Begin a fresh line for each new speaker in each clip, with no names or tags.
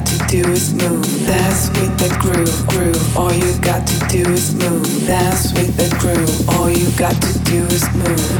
got to do is move, dance with the groove, groove. All you got to do is move, dance with the groove. All you got to do is move.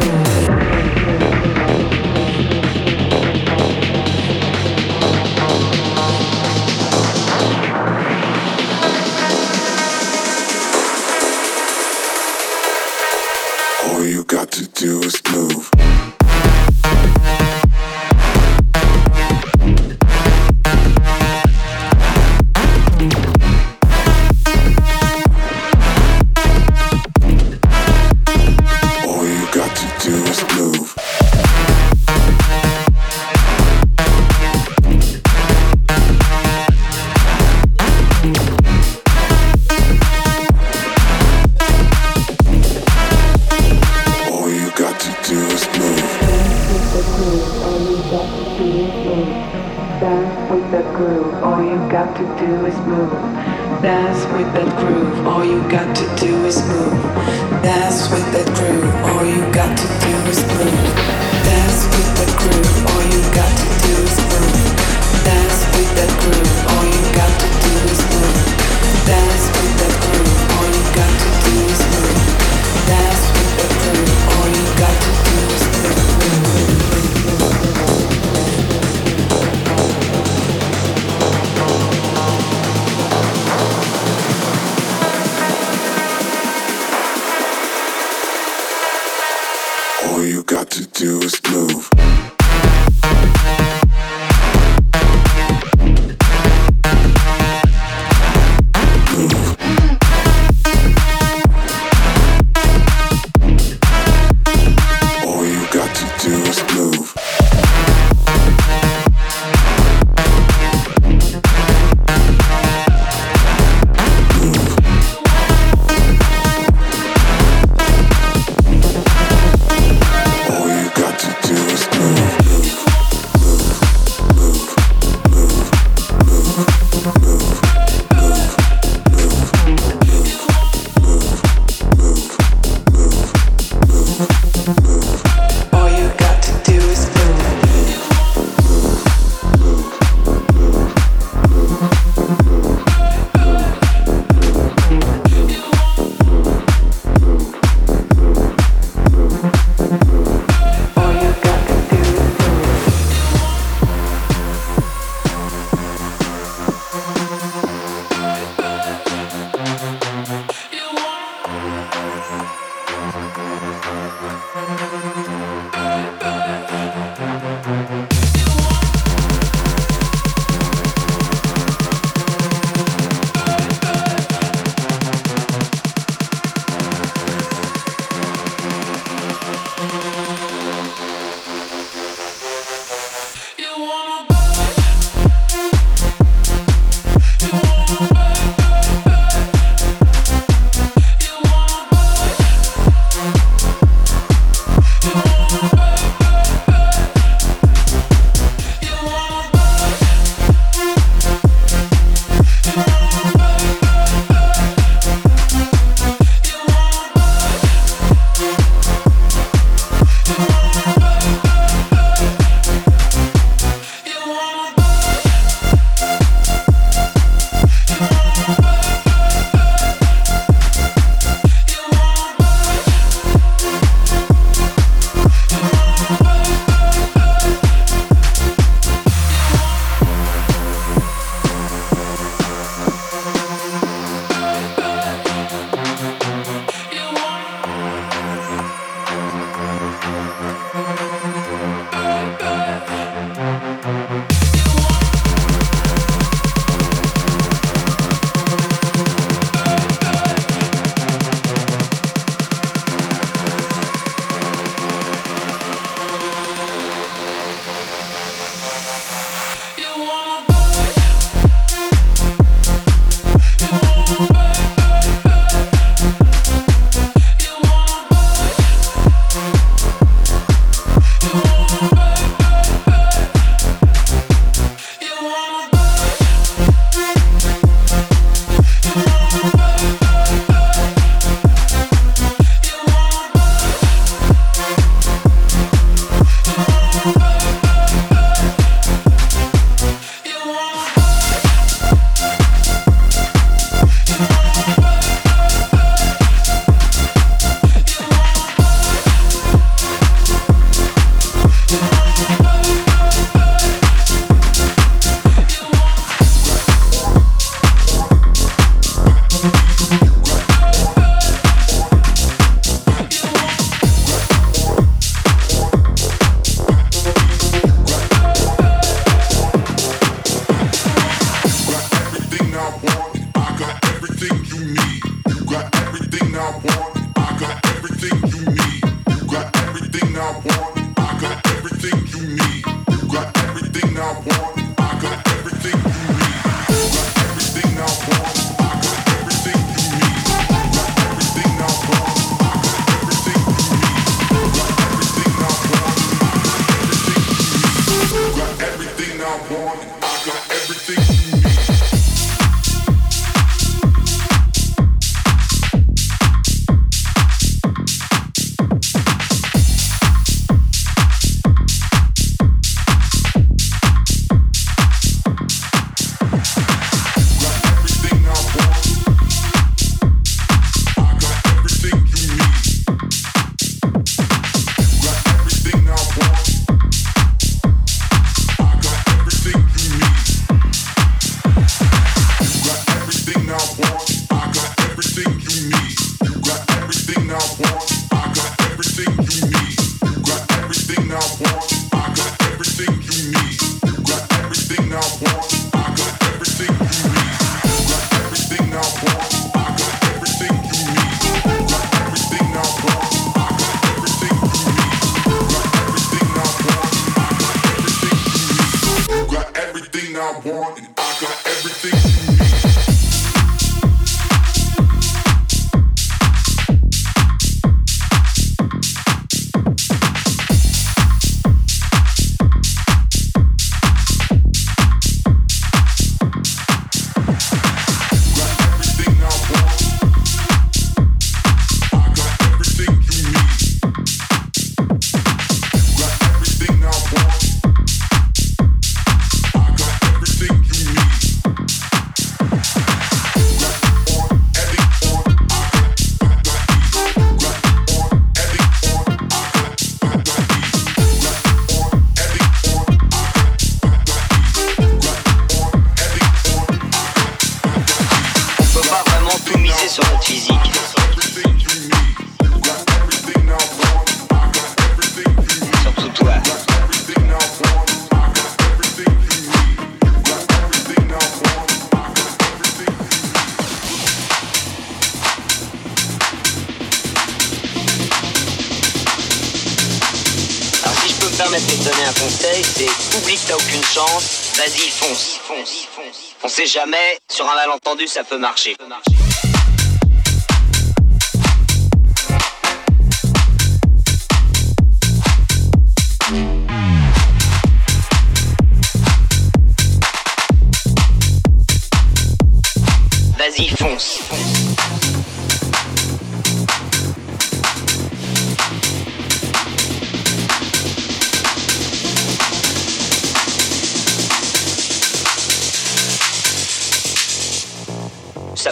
On ne sait jamais, sur un malentendu. Ça peut marcher.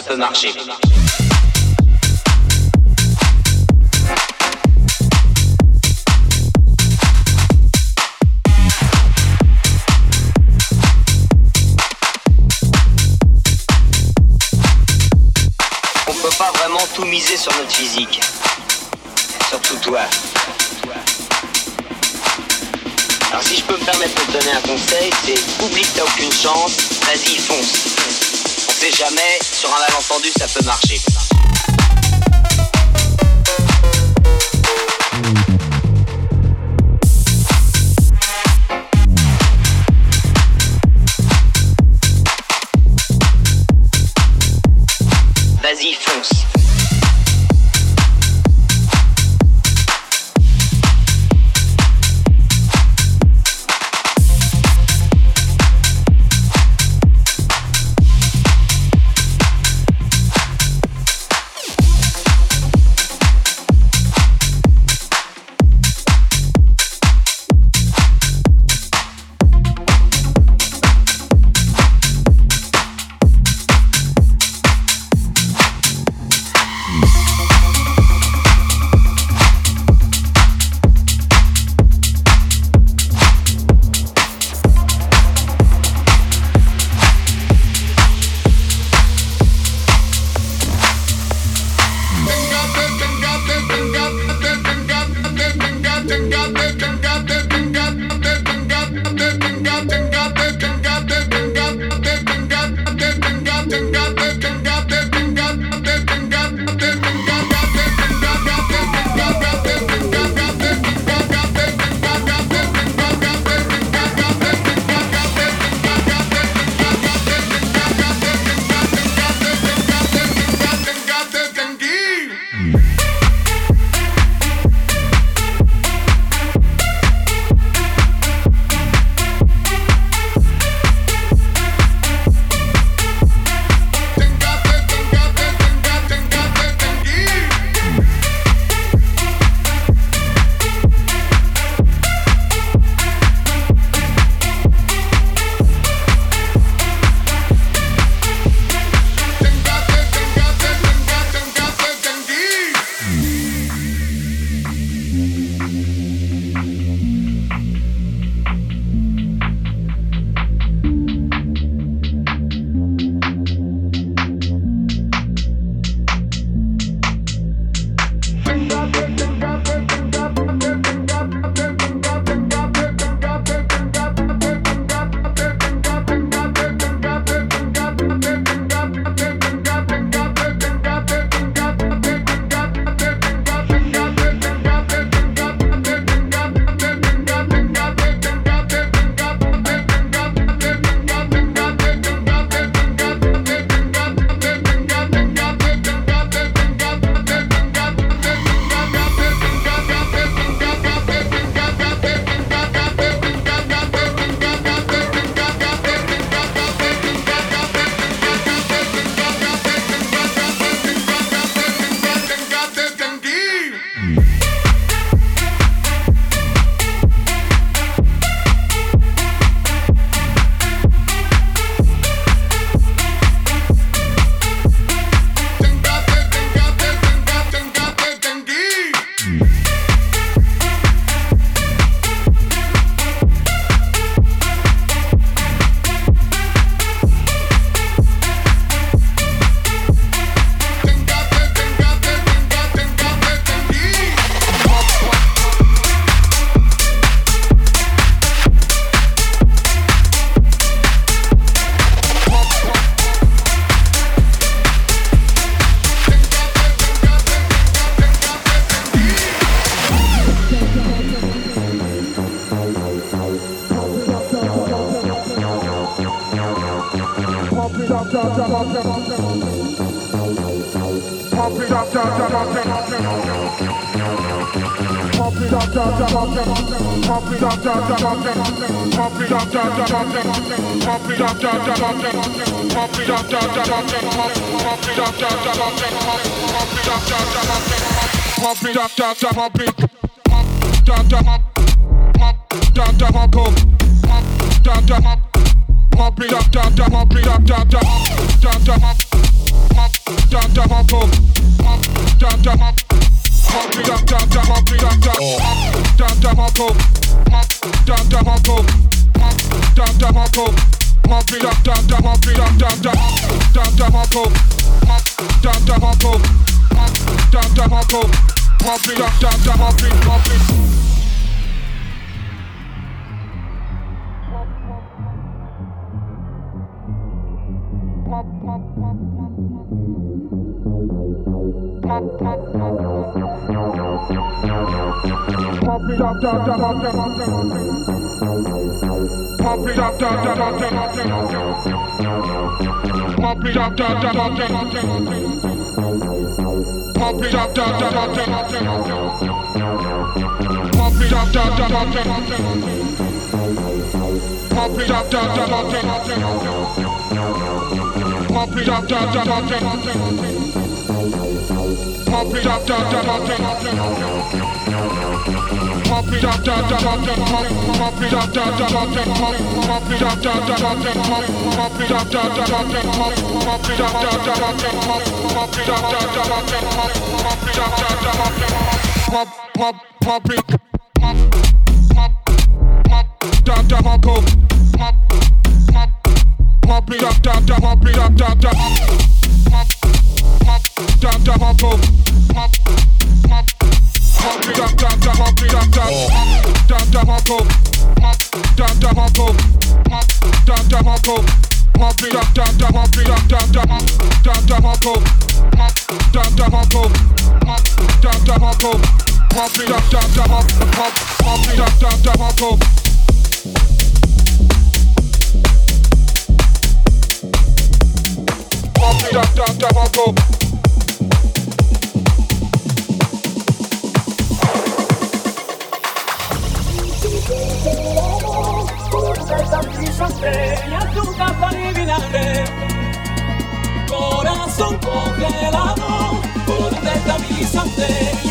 Peut marcher. On peut pas vraiment tout miser sur notre physique. Surtout toi. Alors si je peux me permettre de te donner un conseil, c'est oublie que t'as aucune chance, vas-y fonce jamais, sur un malentendu, ça peut marcher. chop, chop, chop up in pop it, drop, drop, drop, pop it, pop it. Pop it up, da da da da da da. Pop it up, da da da da da da. Pop it up, da da da da da da. Pump it up, Pop it up, da da, pop it up, da da dum dum hop hop hop hop hop dum dum dum hop dum dum dum dum hop hop hop dum dum hop hop hop dum dum hop hop hop dum dum dum hop dum dum dum hop dum dum hop hop hop dum dum hop hop hop dum dum hop hop hop dum dum dum hop hop hop dum dum dum hop hop Pop it up, down, down, pop, pop.
estrellas nunca para adivinarme. Corazón congelado, por un.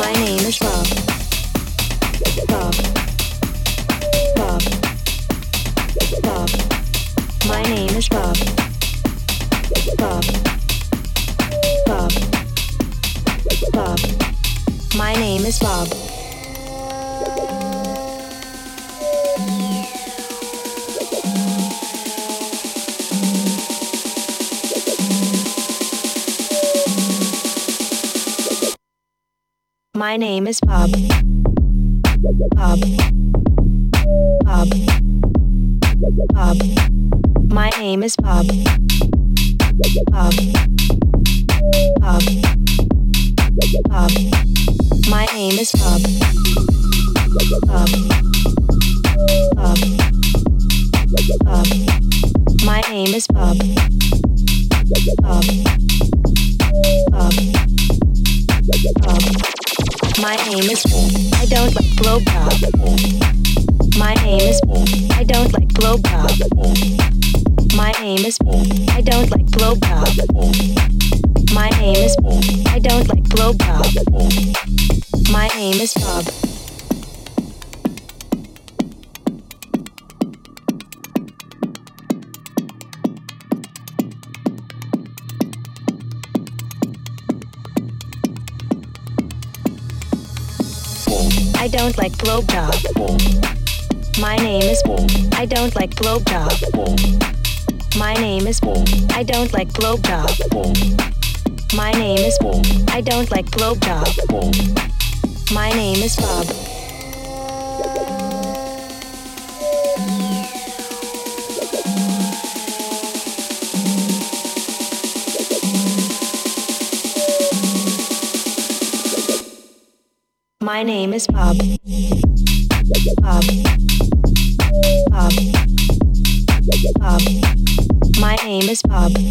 My name is Rob. Rob. Rob. Rob. My name is Rob. Rob. Rob. Rob. My name is Bob. My name is Bob. Bob. Bob. Bob. My name is Bob. Bob. Bob. Bob. My name is Bob. Bob. Bob. Bob. My name is Bob. Bob. My aim is I don't like blow pop. My aim is I don't like blow pop. My aim is I don't like blow pop. My aim is I don't like blow pop. My aim is Bob. don't like blowjob. My name is I don't like blowjob. My name is I don't like blowjob. My name is I don't like blowjob. My name is Bob. My name is Bob. Bob. Bob. My name is Bob.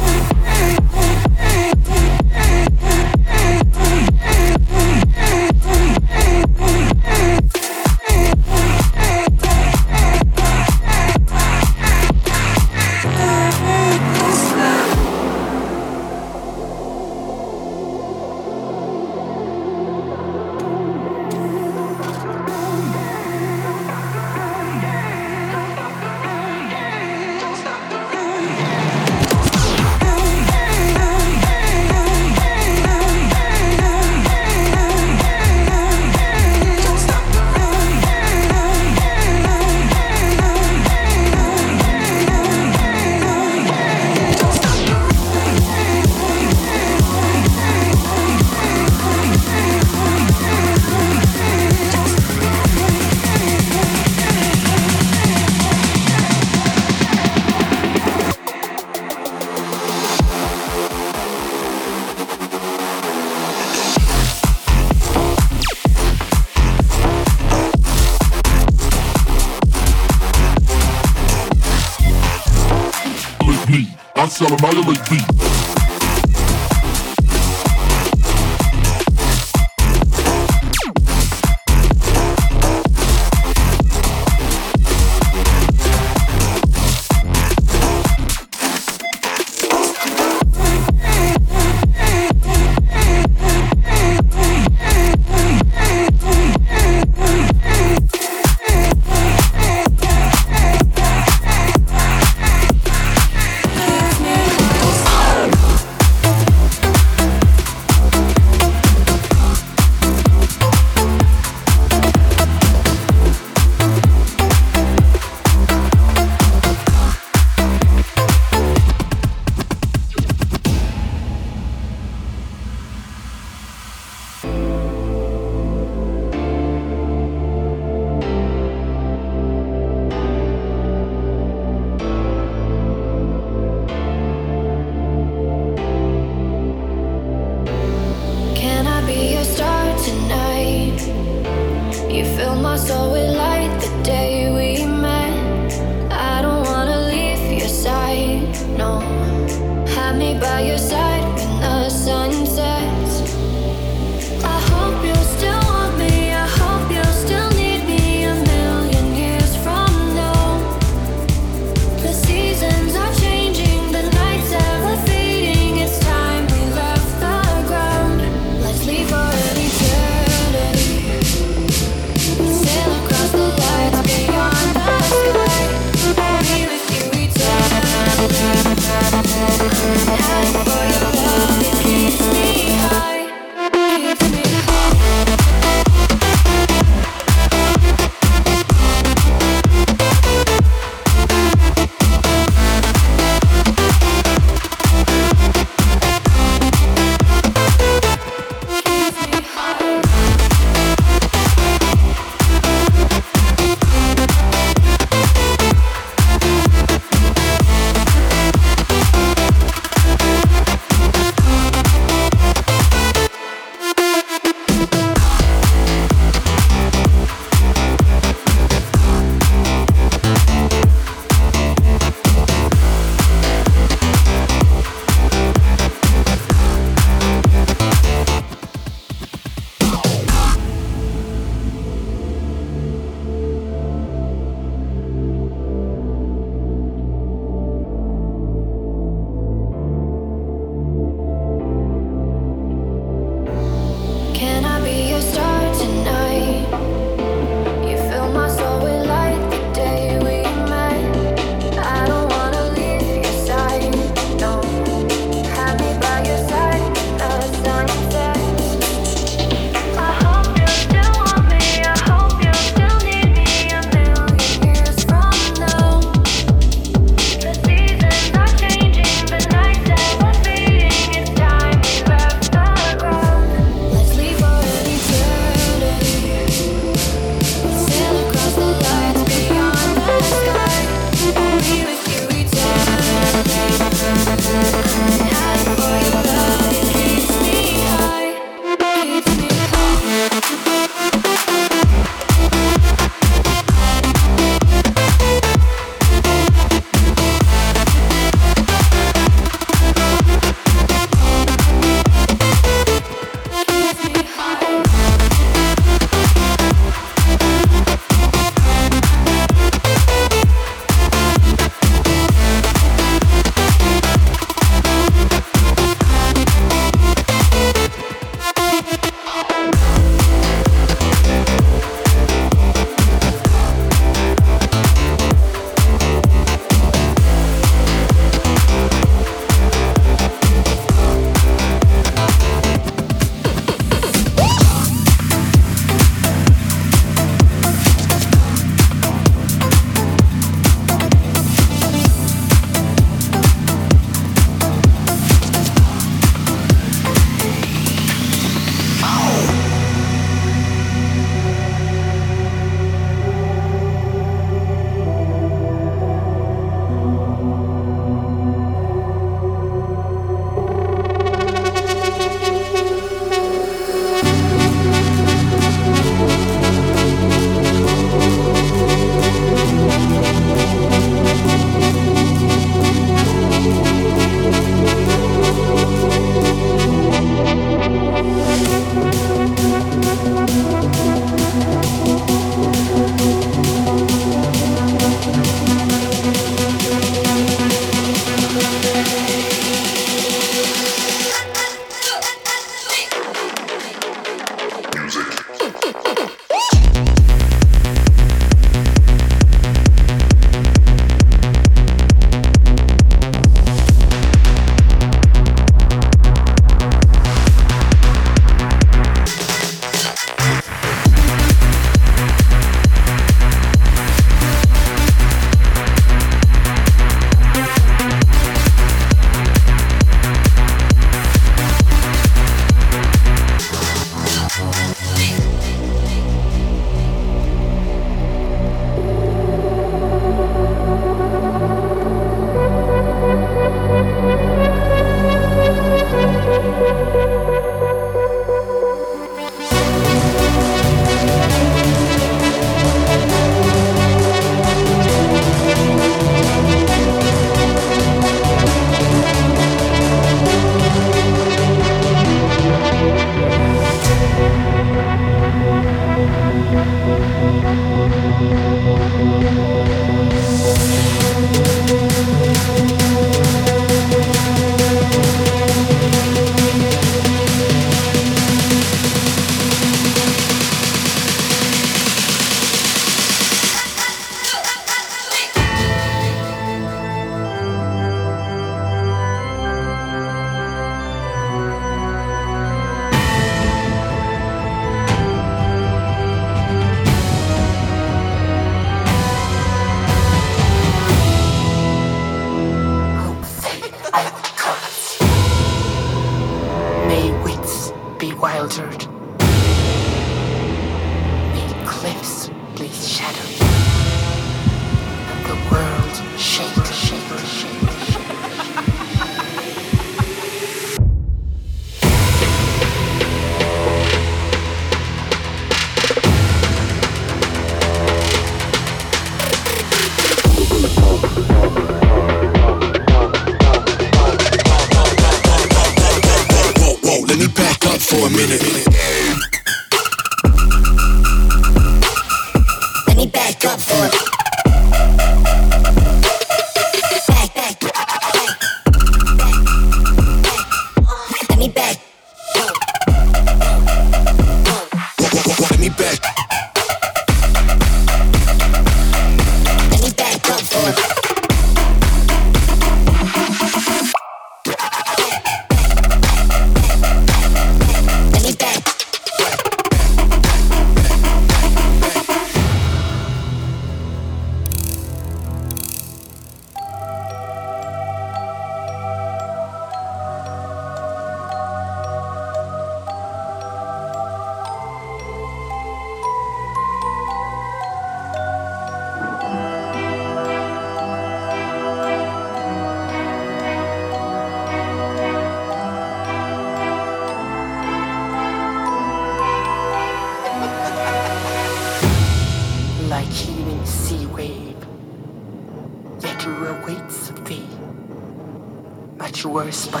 Set